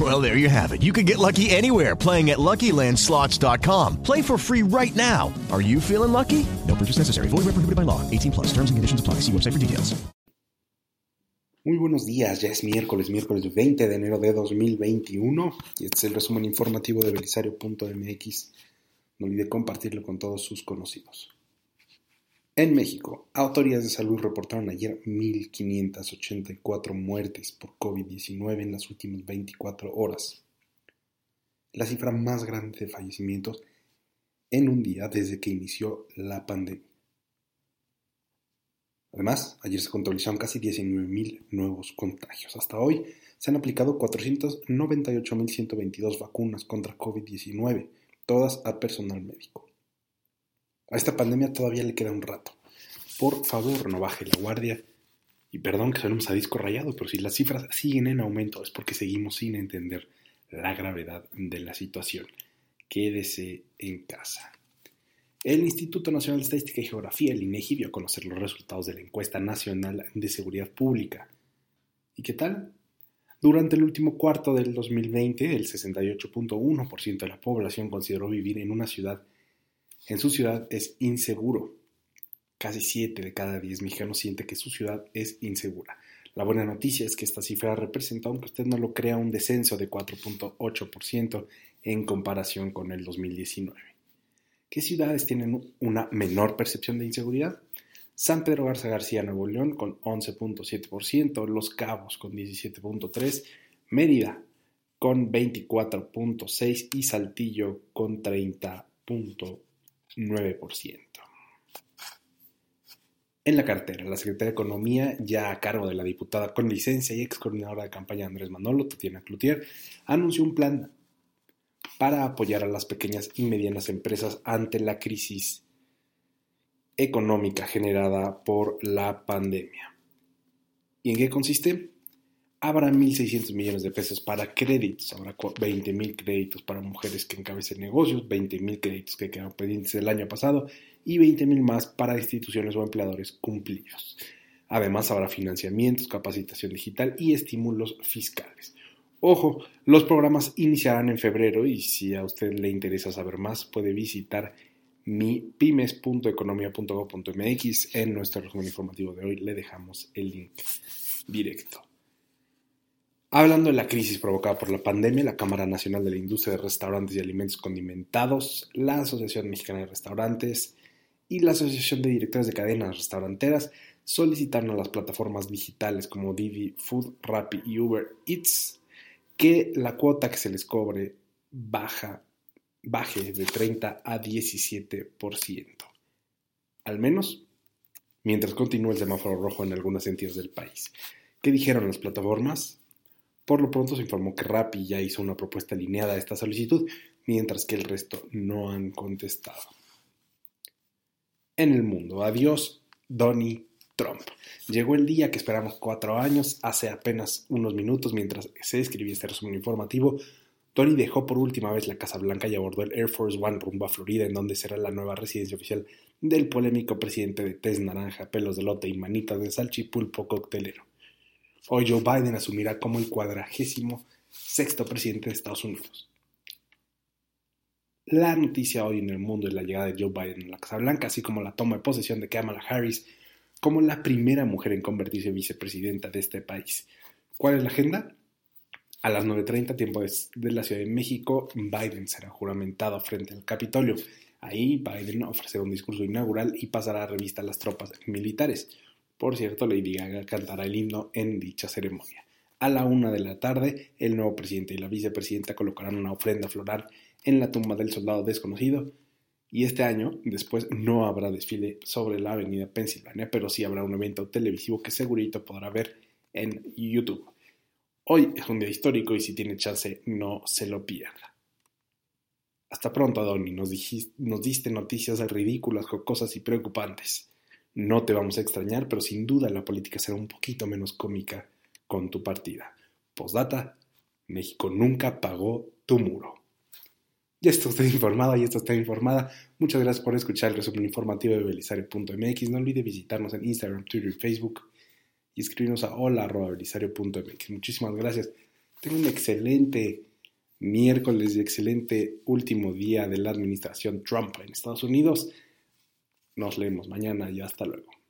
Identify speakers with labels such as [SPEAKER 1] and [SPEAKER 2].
[SPEAKER 1] Well, there you have it. You can get lucky anywhere playing at LuckyLandSlots.com. Play for free right now. Are you feeling lucky? No purchase necessary. Void where prohibited by law. 18 plus. Terms and conditions apply. See website for details.
[SPEAKER 2] Muy buenos días, ya es miércoles, miércoles 20 de enero de 2021 y este es el resumen informativo de belisario.mx. No olvide compartirlo con todos sus conocidos. En México, autoridades de salud reportaron ayer 1.584 muertes por COVID-19 en las últimas 24 horas. La cifra más grande de fallecimientos en un día desde que inició la pandemia. Además, ayer se contabilizaron casi 19.000 nuevos contagios. Hasta hoy se han aplicado 498.122 vacunas contra COVID-19, todas a personal médico. A esta pandemia todavía le queda un rato. Por favor, no baje la guardia. Y perdón que sonemos a disco rayado, pero si las cifras siguen en aumento es porque seguimos sin entender la gravedad de la situación. Quédese en casa. El Instituto Nacional de Estadística y Geografía, el INEGI, dio a conocer los resultados de la encuesta nacional de seguridad pública. ¿Y qué tal? Durante el último cuarto del 2020, el 68.1% de la población consideró vivir en una ciudad, en su ciudad es inseguro. Casi 7 de cada 10 mexicanos siente que su ciudad es insegura. La buena noticia es que esta cifra representa, aunque usted no lo crea, un descenso de 4.8% en comparación con el 2019. ¿Qué ciudades tienen una menor percepción de inseguridad? San Pedro Garza García, Nuevo León, con 11.7%, Los Cabos, con 17.3%, Mérida, con 24.6% y Saltillo, con 30.9%. En la cartera, la Secretaría de Economía, ya a cargo de la diputada con licencia y ex coordinadora de campaña Andrés Manolo, Tatiana Cloutier, anunció un plan para apoyar a las pequeñas y medianas empresas ante la crisis económica generada por la pandemia. ¿Y en qué consiste? Habrá 1.600 millones de pesos para créditos, habrá 20.000 créditos para mujeres que encabecen negocios, 20.000 créditos que quedaron pendientes del año pasado y 20.000 más para instituciones o empleadores cumplidos. Además, habrá financiamientos, capacitación digital y estímulos fiscales. Ojo, los programas iniciarán en febrero y si a usted le interesa saber más puede visitar mi pymes.economia.gov.mx. En nuestro resumen informativo de hoy le dejamos el link directo. Hablando de la crisis provocada por la pandemia, la Cámara Nacional de la Industria de Restaurantes y Alimentos Condimentados, la Asociación Mexicana de Restaurantes y la Asociación de Directores de Cadenas Restauranteras solicitaron a las plataformas digitales como Didi Food, Rappi y Uber Eats que la cuota que se les cobre baje de 30 a 17%. Al menos mientras continúa el semáforo rojo en algunas entidades del país. ¿Qué dijeron las plataformas? Por lo pronto se informó que Rappi ya hizo una propuesta alineada a esta solicitud, mientras que el resto no han contestado. En el mundo, adiós, Donny Trump. Llegó el día que esperamos cuatro años, hace apenas unos minutos mientras se escribía este resumen informativo, Tony dejó por última vez la Casa Blanca y abordó el Air Force One rumbo a Florida, en donde será la nueva residencia oficial del polémico presidente de tez naranja, pelos de lote y manitas de salchipulpo coctelero. Hoy Joe Biden asumirá como el cuadragésimo sexto presidente de Estados Unidos. La noticia hoy en el mundo es la llegada de Joe Biden a la Casa Blanca, así como la toma de posesión de Kamala Harris como la primera mujer en convertirse en vicepresidenta de este país. ¿Cuál es la agenda? A las 9.30 tiempo de la Ciudad de México, Biden será juramentado frente al Capitolio. Ahí Biden ofrecerá un discurso inaugural y pasará a revista a las tropas militares. Por cierto, Lady Gaga cantará el himno en dicha ceremonia. A la una de la tarde, el nuevo presidente y la vicepresidenta colocarán una ofrenda floral en la tumba del soldado desconocido. Y este año, después, no habrá desfile sobre la avenida Pensilvania, pero sí habrá un evento televisivo que segurito podrá ver en YouTube. Hoy es un día histórico y si tiene chance, no se lo pierda. Hasta pronto, Adoni. Nos, nos diste noticias ridículas, jocosas y preocupantes. No te vamos a extrañar, pero sin duda la política será un poquito menos cómica con tu partida. Postdata, México nunca pagó tu muro. Ya está usted informada, ya está informada. Muchas gracias por escuchar el resumen informativo de belisario.mx. No olvide visitarnos en Instagram, Twitter y Facebook y escribirnos a hola.belisario.mx. Muchísimas gracias. Tengo un excelente miércoles y excelente último día de la administración Trump en Estados Unidos. Nos leemos mañana y hasta luego.